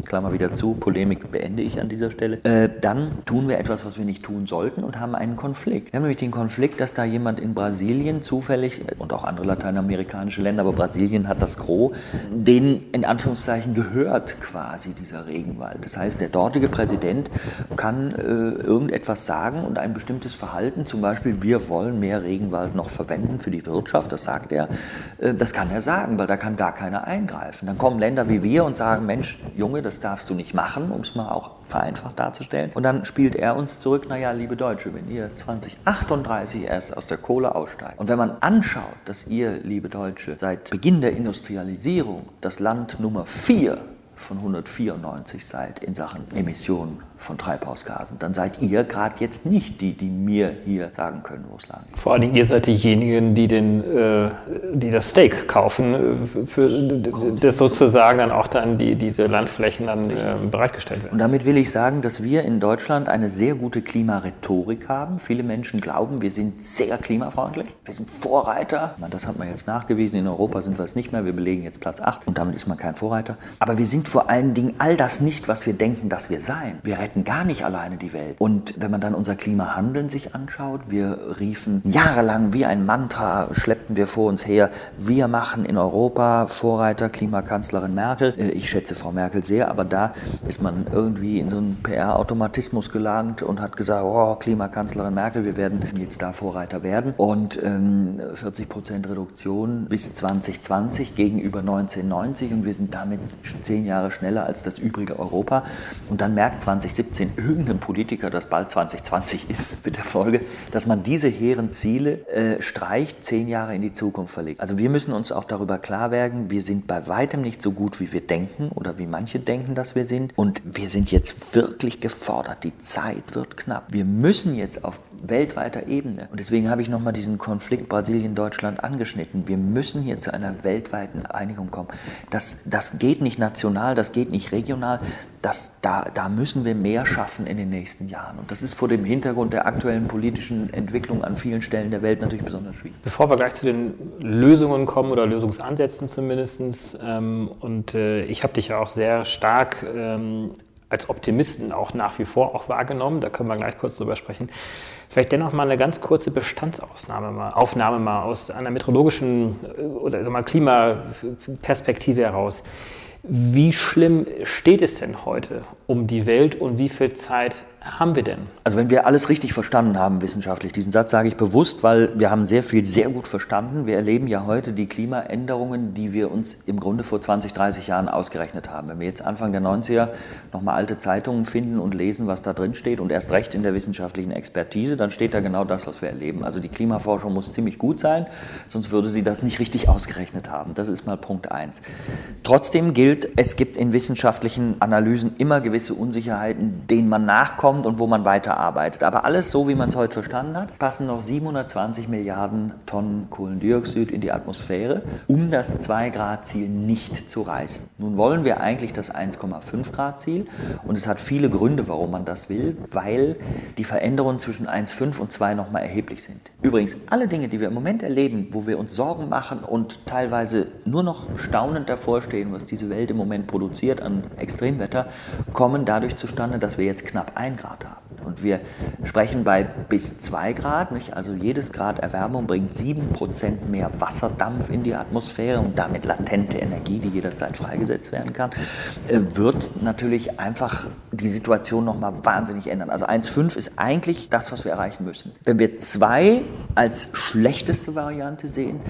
Klammer wieder zu, Polemik beende ich an dieser Stelle, äh, dann tun wir etwas, was wir nicht tun sollten und haben einen Konflikt. Wir haben nämlich den Konflikt, dass da jemand in Brasilien zufällig und auch andere lateinamerikanische Länder, aber Brasilien hat das Gros, denen in Anführungszeichen gehört quasi dieser Regenwald. Das heißt, der dortige Präsident kann äh, irgendetwas sagen und ein bestimmtes Verhalten, zum Beispiel, wir wollen mehr Regenwald noch verwenden für die Wirtschaft, das sagt er, äh, das kann er sagen, weil da kann gar keiner eingreifen. Dann kommen Länder wie wir und sagen, Mensch, Junge, das darfst du nicht machen, um es mal auch vereinfacht darzustellen. Und dann spielt er uns zurück, naja, liebe Deutsche, wenn ihr 2038 erst aus der Kohle aussteigt und wenn man anschaut, dass ihr, liebe Deutsche, seit Beginn der Industrialisierung das Land Nummer 4 von 194 seid in Sachen Emissionen von Treibhausgasen, dann seid ihr gerade jetzt nicht die, die mir hier sagen können, wo es lang ist. Vor allen Dingen, ihr seid diejenigen, die, den, äh, die das Steak kaufen, äh, für das sozusagen dann auch dann die, diese Landflächen dann äh, bereitgestellt werden. Und damit will ich sagen, dass wir in Deutschland eine sehr gute Klimarhetorik haben. Viele Menschen glauben, wir sind sehr klimafreundlich, wir sind Vorreiter. Das hat man jetzt nachgewiesen, in Europa sind wir es nicht mehr, wir belegen jetzt Platz 8 und damit ist man kein Vorreiter. Aber wir sind vor allen Dingen all das nicht, was wir denken, dass wir sein. Wir retten gar nicht alleine die Welt. Und wenn man dann unser Klimahandeln sich anschaut, wir riefen jahrelang wie ein Mantra, schleppten wir vor uns her, wir machen in Europa Vorreiter, Klimakanzlerin Merkel. Äh, ich schätze Frau Merkel sehr, aber da ist man irgendwie in so einen PR-Automatismus gelangt und hat gesagt, oh, Klimakanzlerin Merkel, wir werden jetzt da Vorreiter werden. Und ähm, 40 Prozent Reduktion bis 2020 gegenüber 1990 und wir sind damit zehn Jahre schneller als das übrige Europa. Und dann merkt 20 2017 irgendein Politiker, das bald 2020 ist, mit der Folge, dass man diese hehren Ziele äh, streicht, zehn Jahre in die Zukunft verlegt. Also wir müssen uns auch darüber klar werden, wir sind bei weitem nicht so gut, wie wir denken oder wie manche denken, dass wir sind. Und wir sind jetzt wirklich gefordert. Die Zeit wird knapp. Wir müssen jetzt auf weltweiter Ebene. Und deswegen habe ich nochmal diesen Konflikt Brasilien-Deutschland angeschnitten. Wir müssen hier zu einer weltweiten Einigung kommen. Das, das geht nicht national, das geht nicht regional. Das, da, da müssen wir mehr schaffen in den nächsten Jahren. Und das ist vor dem Hintergrund der aktuellen politischen Entwicklung an vielen Stellen der Welt natürlich besonders schwierig. Bevor wir gleich zu den Lösungen kommen oder Lösungsansätzen zumindest, ähm, und äh, ich habe dich ja auch sehr stark ähm, als Optimisten auch nach wie vor auch wahrgenommen, da können wir gleich kurz drüber sprechen. Vielleicht dennoch mal eine ganz kurze Bestandsaufnahme mal, Aufnahme mal aus einer meteorologischen äh, oder also mal Klimaperspektive heraus. Wie schlimm steht es denn heute um die Welt und wie viel Zeit haben wir denn? Also wenn wir alles richtig verstanden haben wissenschaftlich, diesen Satz sage ich bewusst, weil wir haben sehr viel sehr gut verstanden. Wir erleben ja heute die Klimaänderungen, die wir uns im Grunde vor 20, 30 Jahren ausgerechnet haben. Wenn wir jetzt Anfang der 90er nochmal alte Zeitungen finden und lesen, was da drin steht und erst recht in der wissenschaftlichen Expertise, dann steht da genau das, was wir erleben. Also die Klimaforschung muss ziemlich gut sein, sonst würde sie das nicht richtig ausgerechnet haben. Das ist mal Punkt eins. Trotzdem gilt, es gibt in wissenschaftlichen Analysen immer gewisse Unsicherheiten, denen man nachkommt kommt und wo man weiterarbeitet. Aber alles so, wie man es heute verstanden hat, passen noch 720 Milliarden Tonnen Kohlendioxid in die Atmosphäre, um das 2-Grad-Ziel nicht zu reißen. Nun wollen wir eigentlich das 1,5 Grad-Ziel und es hat viele Gründe, warum man das will, weil die Veränderungen zwischen 1,5 und 2 nochmal erheblich sind. Übrigens, alle Dinge, die wir im Moment erleben, wo wir uns Sorgen machen und teilweise nur noch staunend davor stehen, was diese Welt im Moment produziert an Extremwetter, kommen dadurch zustande, dass wir jetzt knapp 1 Grad haben. Und wir sprechen bei bis 2 Grad, nicht? also jedes Grad Erwärmung bringt 7% mehr Wasserdampf in die Atmosphäre und damit latente Energie, die jederzeit freigesetzt werden kann, äh, wird natürlich einfach die Situation nochmal wahnsinnig ändern. Also 1,5 ist eigentlich das, was wir erreichen müssen. Wenn wir 2 als schlechteste Variante sehen,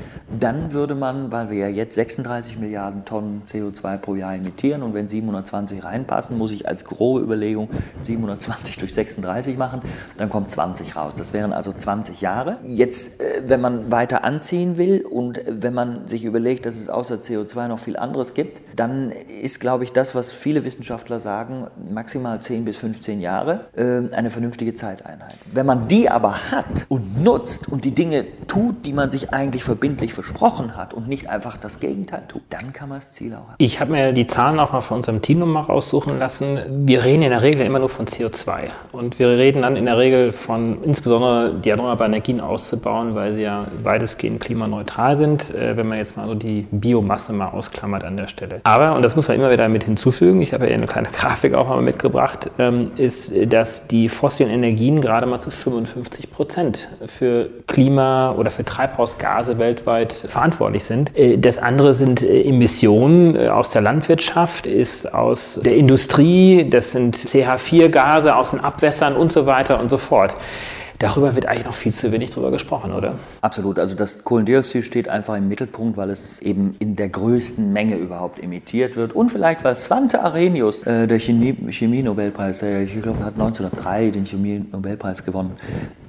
dann würde man, weil wir ja jetzt 36 Milliarden Tonnen CO2 pro Jahr emittieren und wenn 720 reinpassen, muss ich als grobe Überlegung 720 durch 36 machen, dann kommt 20 raus. Das wären also 20 Jahre. Jetzt, äh, wenn man weiter anziehen will und wenn man sich überlegt, dass es außer CO2 noch viel anderes gibt, dann ist, glaube ich, das, was viele Wissenschaftler sagen, maximal 10 bis 15 Jahre äh, eine vernünftige Zeiteinheit. Wenn man die aber hat und nutzt und die Dinge tut, die man sich eigentlich verbindlich versprochen hat und nicht einfach das Gegenteil tut, dann kann man das Ziel auch haben. Ich habe mir die Zahlen auch mal von unserem Team nochmal raussuchen lassen. Wir reden in der Regel immer nur von CO2. Und wir reden dann in der Regel von insbesondere die erneuerbaren Energien auszubauen, weil sie ja weitestgehend klimaneutral sind, äh, wenn man jetzt mal so die Biomasse mal ausklammert an der Stelle. Aber, und das muss man immer wieder mit hinzufügen, ich habe ja eine kleine Grafik auch mal mitgebracht, ähm, ist, dass die fossilen Energien gerade mal zu 55 Prozent für Klima oder für Treibhausgase weltweit verantwortlich sind. Äh, das andere sind äh, Emissionen aus der Landwirtschaft, ist aus der Industrie, das sind CH4-Gase aus den Abwässern und so weiter und so fort. Darüber wird eigentlich noch viel zu wenig drüber gesprochen, oder? Absolut. Also das Kohlendioxid steht einfach im Mittelpunkt, weil es eben in der größten Menge überhaupt emittiert wird. Und vielleicht, weil Svante Arrhenius, äh, der Chemie-Nobelpreis, der ich glaube, hat 1903 den Chemie-Nobelpreis gewonnen,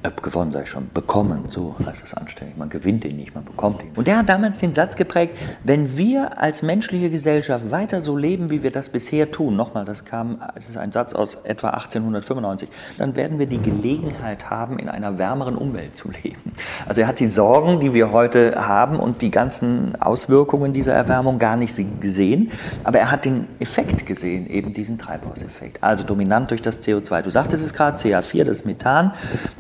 gewonnen sei schon, bekommen, so heißt es anständig. Man gewinnt ihn nicht, man bekommt ihn. Und der hat damals den Satz geprägt, wenn wir als menschliche Gesellschaft weiter so leben, wie wir das bisher tun, nochmal, das kam, es ist ein Satz aus etwa 1895, dann werden wir die Gelegenheit haben, in einer wärmeren Umwelt zu leben. Also er hat die Sorgen, die wir heute haben und die ganzen Auswirkungen dieser Erwärmung gar nicht gesehen, aber er hat den Effekt gesehen, eben diesen Treibhauseffekt. Also dominant durch das CO2. Du sagtest es gerade, CH4, das Methan,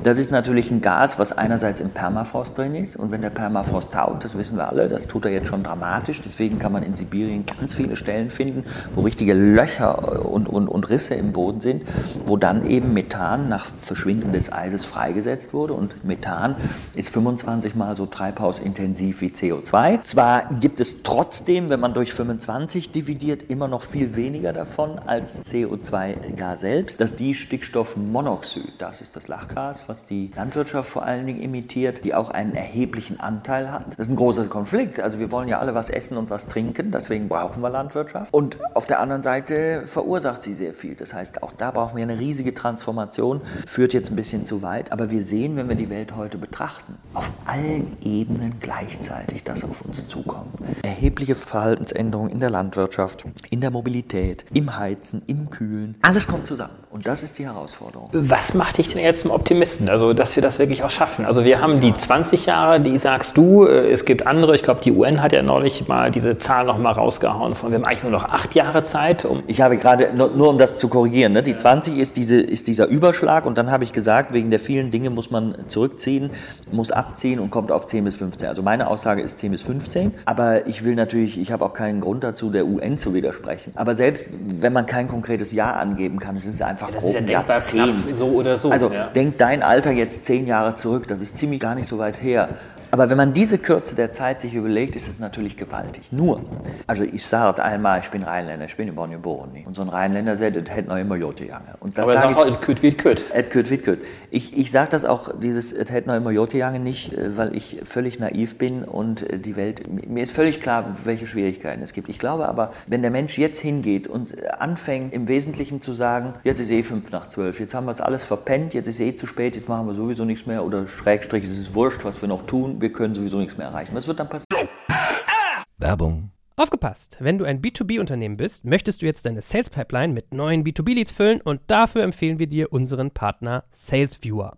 das ist ist natürlich ein Gas, was einerseits im Permafrost drin ist. Und wenn der Permafrost taut, das wissen wir alle, das tut er jetzt schon dramatisch. Deswegen kann man in Sibirien ganz viele Stellen finden, wo richtige Löcher und, und, und Risse im Boden sind, wo dann eben Methan nach Verschwinden des Eises freigesetzt wurde. Und Methan ist 25 mal so treibhausintensiv wie CO2. Zwar gibt es trotzdem, wenn man durch 25 dividiert, immer noch viel weniger davon als CO2 gar selbst. Das die Stickstoffmonoxid, das ist das Lachgas, was die die Landwirtschaft vor allen Dingen imitiert, die auch einen erheblichen Anteil hat. Das ist ein großer Konflikt. Also wir wollen ja alle was essen und was trinken, deswegen brauchen wir Landwirtschaft. Und auf der anderen Seite verursacht sie sehr viel. Das heißt, auch da brauchen wir eine riesige Transformation. Führt jetzt ein bisschen zu weit, aber wir sehen, wenn wir die Welt heute betrachten, auf allen Ebenen gleichzeitig, dass auf uns zukommt. Erhebliche Verhaltensänderungen in der Landwirtschaft, in der Mobilität, im Heizen, im Kühlen. Alles kommt zusammen. Und das ist die Herausforderung. Was macht dich denn jetzt zum Optimisten? Also, dass wir das wirklich auch schaffen. Also, wir haben die 20 Jahre, die sagst du, äh, es gibt andere. Ich glaube, die UN hat ja neulich mal diese Zahl noch mal rausgehauen von, wir haben eigentlich nur noch acht Jahre Zeit. Um ich habe gerade, nur, nur, um das zu korrigieren, ne? die 20 ist, diese, ist dieser Überschlag und dann habe ich gesagt, wegen der vielen Dinge muss man zurückziehen, muss abziehen und kommt auf 10 bis 15. Also, meine Aussage ist 10 bis 15. Aber ich will natürlich, ich habe auch keinen Grund dazu, der UN zu widersprechen. Aber selbst wenn man kein konkretes Ja angeben kann, es ist einfach ja, das grob ist ja denkbar knapp, so oder so. Also, ja. denkt dein Alter jetzt zehn Jahre zurück, das ist ziemlich gar nicht so weit her. Aber wenn man diese Kürze der Zeit sich überlegt, ist es natürlich gewaltig. Nur, also ich sage einmal, ich bin Rheinländer, ich bin in Bonn geboren. Und so ein Rheinländer sagt, das hätte noch immer Jote gegangen. Und das Aber sage sag ich, auch, et küt wie küt. Et küt, wit küt. Ich, ich sage das auch, dieses Et hätte noch immer Jote gegangen, nicht, äh, weil ich völlig naiv bin und äh, die Welt, mir ist völlig klar, welche Schwierigkeiten es gibt. Ich glaube aber, wenn der Mensch jetzt hingeht und äh, anfängt, im Wesentlichen zu sagen, jetzt ist eh fünf nach zwölf, jetzt haben wir es alles verpennt, jetzt ist eh zu spät, jetzt machen wir sowieso nichts mehr oder Schrägstrich, es ist wurscht, was wir noch tun, wir können sowieso nichts mehr erreichen. Was wird dann passieren? Werbung. Aufgepasst! Wenn du ein B2B-Unternehmen bist, möchtest du jetzt deine Sales Pipeline mit neuen B2B-Leads füllen und dafür empfehlen wir dir unseren Partner SalesViewer.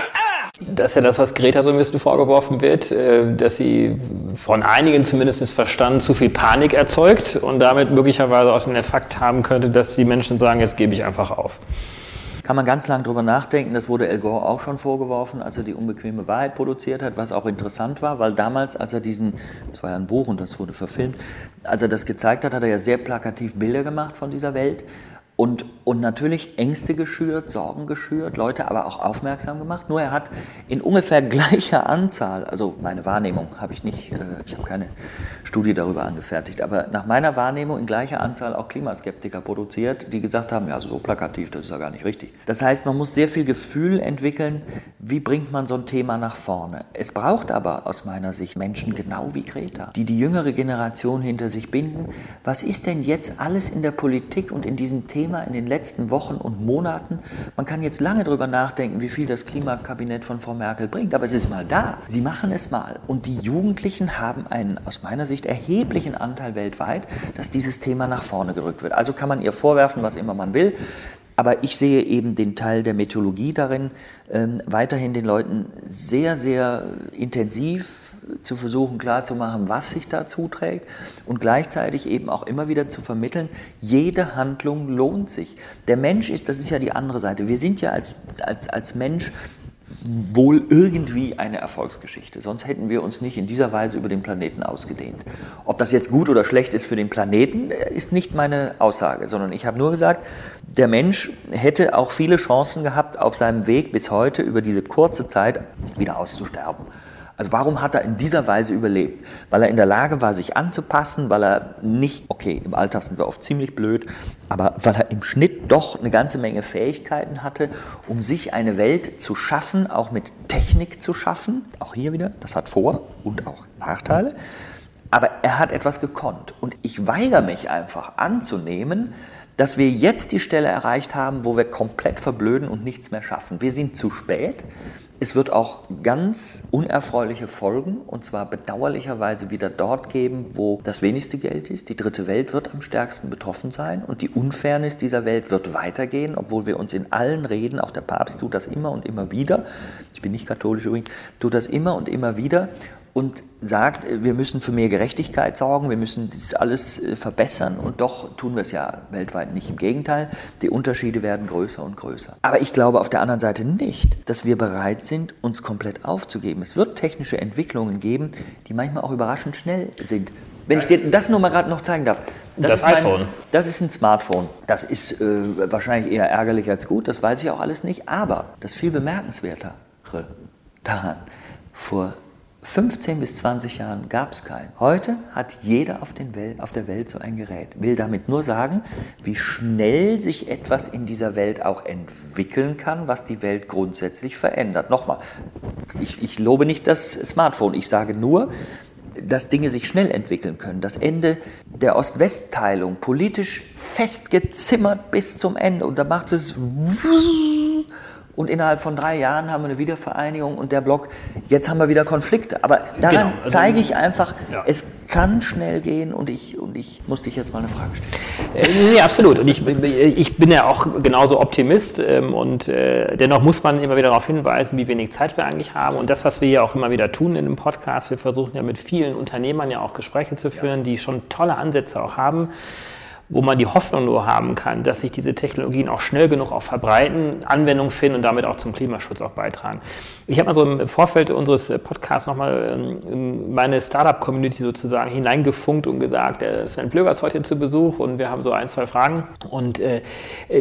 Das ist ja das, was Greta so ein bisschen vorgeworfen wird, äh, dass sie von einigen zumindest verstanden zu viel Panik erzeugt und damit möglicherweise auch den Effekt haben könnte, dass die Menschen sagen, jetzt gebe ich einfach auf. Kann man ganz lang drüber nachdenken. Das wurde Al Gore auch schon vorgeworfen, als er die unbequeme Wahrheit produziert hat, was auch interessant war, weil damals, als er diesen, das war ja ein Buch und das wurde verfilmt, als er das gezeigt hat, hat er ja sehr plakativ Bilder gemacht von dieser Welt. Und, und natürlich Ängste geschürt, Sorgen geschürt, Leute aber auch aufmerksam gemacht. Nur er hat in ungefähr gleicher Anzahl, also meine Wahrnehmung habe ich nicht, äh, ich habe keine Studie darüber angefertigt, aber nach meiner Wahrnehmung in gleicher Anzahl auch Klimaskeptiker produziert, die gesagt haben, ja, so plakativ, das ist ja gar nicht richtig. Das heißt, man muss sehr viel Gefühl entwickeln, wie bringt man so ein Thema nach vorne. Es braucht aber aus meiner Sicht Menschen genau wie Greta, die die jüngere Generation hinter sich binden. Was ist denn jetzt alles in der Politik und in diesem Thema in den letzten Wochen und Monaten? Man kann jetzt lange darüber nachdenken, wie viel das Klimakabinett von Frau Merkel bringt, aber es ist mal da. Sie machen es mal. Und die Jugendlichen haben einen aus meiner Sicht erheblichen Anteil weltweit, dass dieses Thema nach vorne gerückt wird. Also kann man ihr vorwerfen, was immer man will. Aber ich sehe eben den Teil der Methodologie darin, ähm, weiterhin den Leuten sehr, sehr intensiv zu versuchen klarzumachen, was sich da zuträgt und gleichzeitig eben auch immer wieder zu vermitteln, jede Handlung lohnt sich. Der Mensch ist, das ist ja die andere Seite, wir sind ja als, als, als Mensch wohl irgendwie eine Erfolgsgeschichte. Sonst hätten wir uns nicht in dieser Weise über den Planeten ausgedehnt. Ob das jetzt gut oder schlecht ist für den Planeten, ist nicht meine Aussage, sondern ich habe nur gesagt, der Mensch hätte auch viele Chancen gehabt, auf seinem Weg bis heute über diese kurze Zeit wieder auszusterben. Also warum hat er in dieser Weise überlebt? Weil er in der Lage war, sich anzupassen, weil er nicht, okay, im Alltag sind wir oft ziemlich blöd, aber weil er im Schnitt doch eine ganze Menge Fähigkeiten hatte, um sich eine Welt zu schaffen, auch mit Technik zu schaffen. Auch hier wieder, das hat Vor- und auch Nachteile. Aber er hat etwas gekonnt. Und ich weigere mich einfach anzunehmen, dass wir jetzt die Stelle erreicht haben, wo wir komplett verblöden und nichts mehr schaffen. Wir sind zu spät. Es wird auch ganz unerfreuliche Folgen, und zwar bedauerlicherweise wieder dort geben, wo das wenigste Geld ist. Die dritte Welt wird am stärksten betroffen sein und die Unfairness dieser Welt wird weitergehen, obwohl wir uns in allen Reden, auch der Papst tut das immer und immer wieder, ich bin nicht katholisch übrigens, tut das immer und immer wieder und sagt, wir müssen für mehr Gerechtigkeit sorgen, wir müssen das alles äh, verbessern und doch tun wir es ja weltweit nicht. Im Gegenteil, die Unterschiede werden größer und größer. Aber ich glaube auf der anderen Seite nicht, dass wir bereit sind, uns komplett aufzugeben. Es wird technische Entwicklungen geben, die manchmal auch überraschend schnell sind. Wenn ich dir das nur mal gerade noch zeigen darf. Das ist mein- iPhone. das ist ein Smartphone. Das ist äh, wahrscheinlich eher ärgerlich als gut, das weiß ich auch alles nicht. Aber das viel bemerkenswertere daran, vor 15 bis 20 Jahren gab es keinen. Heute hat jeder auf, Wel auf der Welt so ein Gerät. Will damit nur sagen, wie schnell sich etwas in dieser Welt auch entwickeln kann, was die Welt grundsätzlich verändert. Nochmal, ich, ich lobe nicht das Smartphone, ich sage nur, dass Dinge sich schnell entwickeln können. Das Ende der Ost-West-Teilung politisch festgezimmert bis zum Ende und da macht es und innerhalb von drei Jahren haben wir eine Wiedervereinigung und der Block, jetzt haben wir wieder Konflikte. Aber daran genau, also, zeige ich einfach, ja. es kann schnell gehen und ich, und ich muss dich jetzt mal eine Frage stellen. Äh, nee, absolut. Und ich, ich bin ja auch genauso Optimist ähm, und äh, dennoch muss man immer wieder darauf hinweisen, wie wenig Zeit wir eigentlich haben. Und das, was wir ja auch immer wieder tun in dem Podcast, wir versuchen ja mit vielen Unternehmern ja auch Gespräche zu führen, ja. die schon tolle Ansätze auch haben wo man die Hoffnung nur haben kann, dass sich diese Technologien auch schnell genug auch verbreiten, Anwendung finden und damit auch zum Klimaschutz auch beitragen. Ich habe mal so im Vorfeld unseres Podcasts nochmal ähm, in meine Startup-Community sozusagen hineingefunkt und gesagt, äh, Sven Blöger ist heute zu Besuch und wir haben so ein, zwei Fragen. Und äh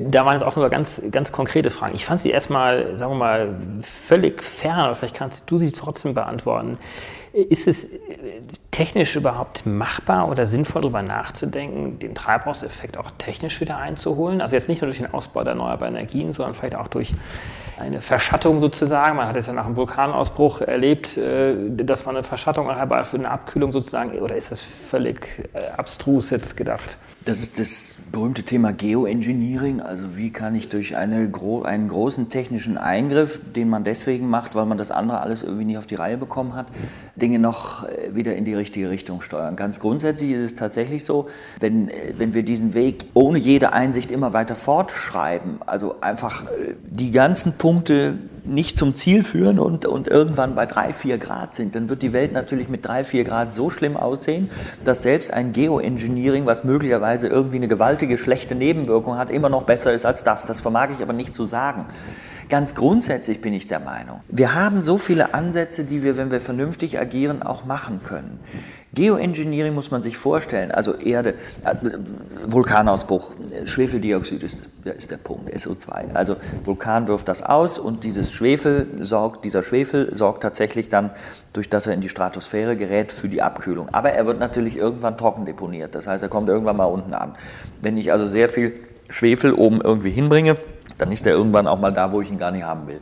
da waren es auch nur ganz, ganz konkrete Fragen. Ich fand sie erstmal, sagen wir mal, völlig fern, aber vielleicht kannst du sie trotzdem beantworten. Ist es technisch überhaupt machbar oder sinnvoll darüber nachzudenken, den Treibhauseffekt auch technisch wieder einzuholen? Also jetzt nicht nur durch den Ausbau der erneuerbaren Energien, sondern vielleicht auch durch eine Verschattung sozusagen. Man hat es ja nach einem Vulkanausbruch erlebt, äh, dass man eine Verschattung herbeiführt, eine Abkühlung sozusagen. Oder ist das völlig äh, abstrus jetzt gedacht? Das ist das berühmte Thema Geoengineering. Also wie kann ich durch eine, einen großen technischen Eingriff, den man deswegen macht, weil man das andere alles irgendwie nicht auf die Reihe bekommen hat, Dinge noch äh, wieder in die richtige Richtung steuern. Ganz grundsätzlich ist es tatsächlich so, wenn, äh, wenn wir diesen Weg ohne jede Einsicht immer weiter fortschreiben, also einfach äh, die ganzen Punkte nicht zum Ziel führen und, und irgendwann bei drei, vier Grad sind, dann wird die Welt natürlich mit drei, vier Grad so schlimm aussehen, dass selbst ein Geoengineering, was möglicherweise irgendwie eine gewaltige schlechte Nebenwirkung hat, immer noch besser ist als das. Das vermag ich aber nicht zu sagen. Ganz grundsätzlich bin ich der Meinung, wir haben so viele Ansätze, die wir, wenn wir vernünftig agieren, auch machen können. Geoengineering muss man sich vorstellen, also Erde, äh, Vulkanausbruch, Schwefeldioxid ist, ist der Punkt, SO2. Also Vulkan wirft das aus und dieses Schwefel sorgt, dieser Schwefel sorgt tatsächlich dann, durch das er in die Stratosphäre gerät, für die Abkühlung. Aber er wird natürlich irgendwann trocken deponiert, das heißt, er kommt irgendwann mal unten an. Wenn ich also sehr viel Schwefel oben irgendwie hinbringe, dann ist er irgendwann auch mal da, wo ich ihn gar nicht haben will.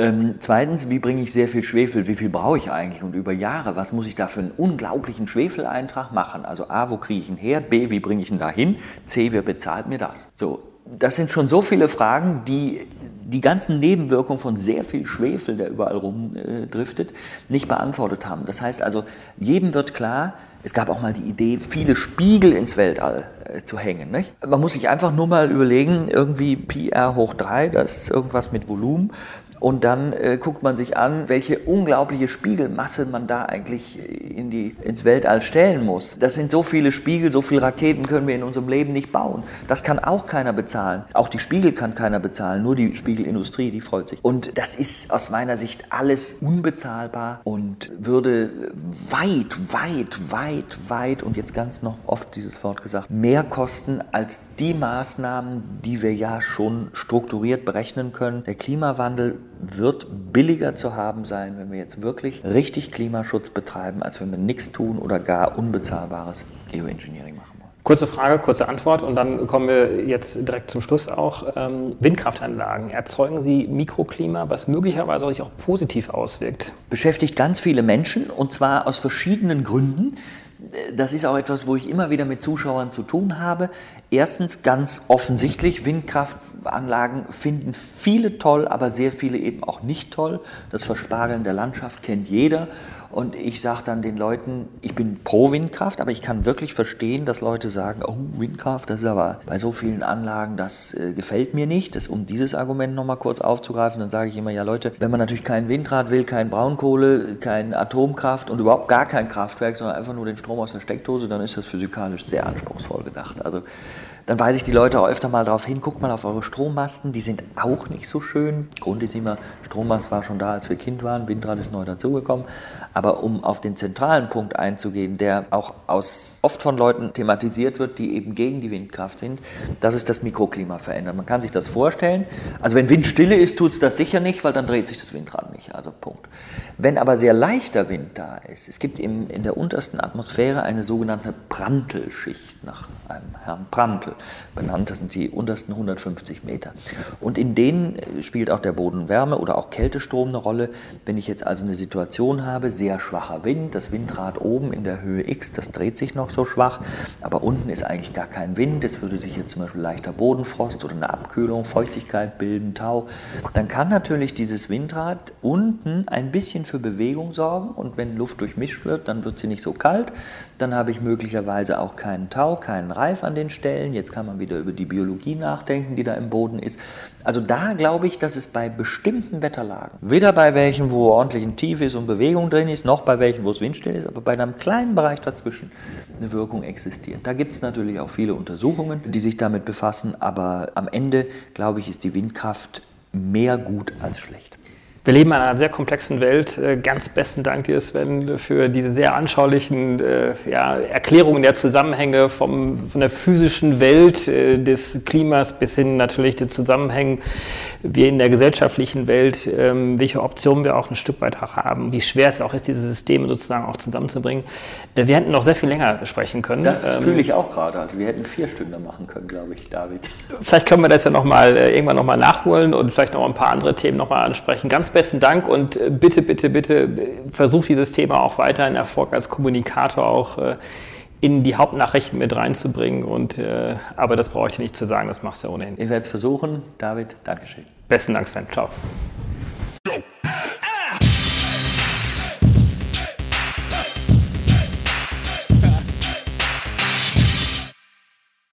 Ähm, zweitens, wie bringe ich sehr viel Schwefel? Wie viel brauche ich eigentlich? Und über Jahre, was muss ich da für einen unglaublichen Schwefeleintrag machen? Also A, wo kriege ich ihn her? B, wie bringe ich ihn dahin? C, wer bezahlt mir das? So, das sind schon so viele Fragen, die die ganzen Nebenwirkungen von sehr viel Schwefel, der überall rumdriftet, äh, nicht beantwortet haben. Das heißt also, jedem wird klar, es gab auch mal die Idee, viele Spiegel ins Weltall äh, zu hängen. Nicht? Man muss sich einfach nur mal überlegen, irgendwie Pi r hoch 3, das ist irgendwas mit Volumen. Und dann äh, guckt man sich an, welche unglaubliche Spiegelmasse man da eigentlich in die, ins Weltall stellen muss. Das sind so viele Spiegel, so viele Raketen können wir in unserem Leben nicht bauen. Das kann auch keiner bezahlen. Auch die Spiegel kann keiner bezahlen, nur die Spiegelindustrie, die freut sich. Und das ist aus meiner Sicht alles unbezahlbar und würde weit, weit, weit, weit und jetzt ganz noch oft dieses Wort gesagt, mehr kosten als die Maßnahmen, die wir ja schon strukturiert berechnen können. Der Klimawandel wird billiger zu haben sein, wenn wir jetzt wirklich richtig Klimaschutz betreiben, als wenn wir nichts tun oder gar unbezahlbares Geoengineering machen. Kurze Frage, kurze Antwort und dann kommen wir jetzt direkt zum Schluss auch. Ähm, Windkraftanlagen, erzeugen sie Mikroklima, was möglicherweise sich auch positiv auswirkt? Beschäftigt ganz viele Menschen und zwar aus verschiedenen Gründen das ist auch etwas, wo ich immer wieder mit Zuschauern zu tun habe. Erstens ganz offensichtlich, Windkraftanlagen finden viele toll, aber sehr viele eben auch nicht toll. Das Verspargeln der Landschaft kennt jeder. Und ich sage dann den Leuten, ich bin pro Windkraft, aber ich kann wirklich verstehen, dass Leute sagen, oh, Windkraft, das ist aber bei so vielen Anlagen, das äh, gefällt mir nicht. Das, um dieses Argument nochmal kurz aufzugreifen, dann sage ich immer, ja Leute, wenn man natürlich kein Windrad will, kein Braunkohle, kein Atomkraft und überhaupt gar kein Kraftwerk, sondern einfach nur den Strom aus der Steckdose, dann ist das physikalisch sehr anspruchsvoll gedacht. Also dann weise ich die Leute auch öfter mal darauf hin, guckt mal auf eure Strommasten, die sind auch nicht so schön. Grund ist immer, Strommast war schon da, als wir Kind waren, Windrad ist neu dazugekommen. Aber um auf den zentralen Punkt einzugehen, der auch aus, oft von Leuten thematisiert wird, die eben gegen die Windkraft sind, das ist das Mikroklima verändern. Man kann sich das vorstellen. Also wenn Windstille ist, tut es das sicher nicht, weil dann dreht sich das Windrad nicht. Also Punkt. Wenn aber sehr leichter Wind da ist, es gibt im, in der untersten Atmosphäre eine sogenannte Prantl-Schicht nach einem Herrn Prantl. benannt. Das sind die untersten 150 Meter. Und in denen äh, spielt auch der Bodenwärme oder auch Kältestrom eine Rolle. Wenn ich jetzt also eine Situation habe, sehr schwacher Wind, das Windrad oben in der Höhe X, das dreht sich noch so schwach, aber unten ist eigentlich gar kein Wind, es würde sich jetzt zum Beispiel leichter Bodenfrost oder eine Abkühlung, Feuchtigkeit bilden, Tau, dann kann natürlich dieses Windrad unten ein bisschen für Bewegung sorgen und wenn Luft durchmischt wird, dann wird sie nicht so kalt, dann habe ich möglicherweise auch keinen Tau, keinen Reif an den Stellen. Jetzt kann man wieder über die Biologie nachdenken, die da im Boden ist. Also da glaube ich, dass es bei bestimmten Wetterlagen, weder bei welchen, wo ordentlich ein Tief ist und Bewegung drin ist, noch bei welchen, wo es windstill ist, aber bei einem kleinen Bereich dazwischen eine Wirkung existiert. Da gibt es natürlich auch viele Untersuchungen, die sich damit befassen, aber am Ende, glaube ich, ist die Windkraft mehr gut als schlecht. Wir leben in einer sehr komplexen Welt. Äh, ganz besten Dank dir, Sven, für diese sehr anschaulichen äh, ja, Erklärungen der Zusammenhänge vom, von der physischen Welt äh, des Klimas bis hin natürlich den Zusammenhängen wir in der gesellschaftlichen Welt, ähm, welche Optionen wir auch ein Stück weit haben, wie schwer es auch ist, diese Systeme sozusagen auch zusammenzubringen. Wir hätten noch sehr viel länger sprechen können. Das ähm, fühle ich auch gerade. Also wir hätten vier Stunden machen können, glaube ich, David. Vielleicht können wir das ja noch mal, irgendwann nochmal nachholen und vielleicht noch ein paar andere Themen nochmal ansprechen. Ganz besten Dank und äh, bitte, bitte, bitte versucht dieses Thema auch weiterhin Erfolg als Kommunikator auch in die Hauptnachrichten mit reinzubringen. Und, äh, aber das brauche ich dir nicht zu sagen, das machst du ja ohnehin. Ich werde es versuchen. David, Dankeschön. Besten Dank, Sven. Ciao.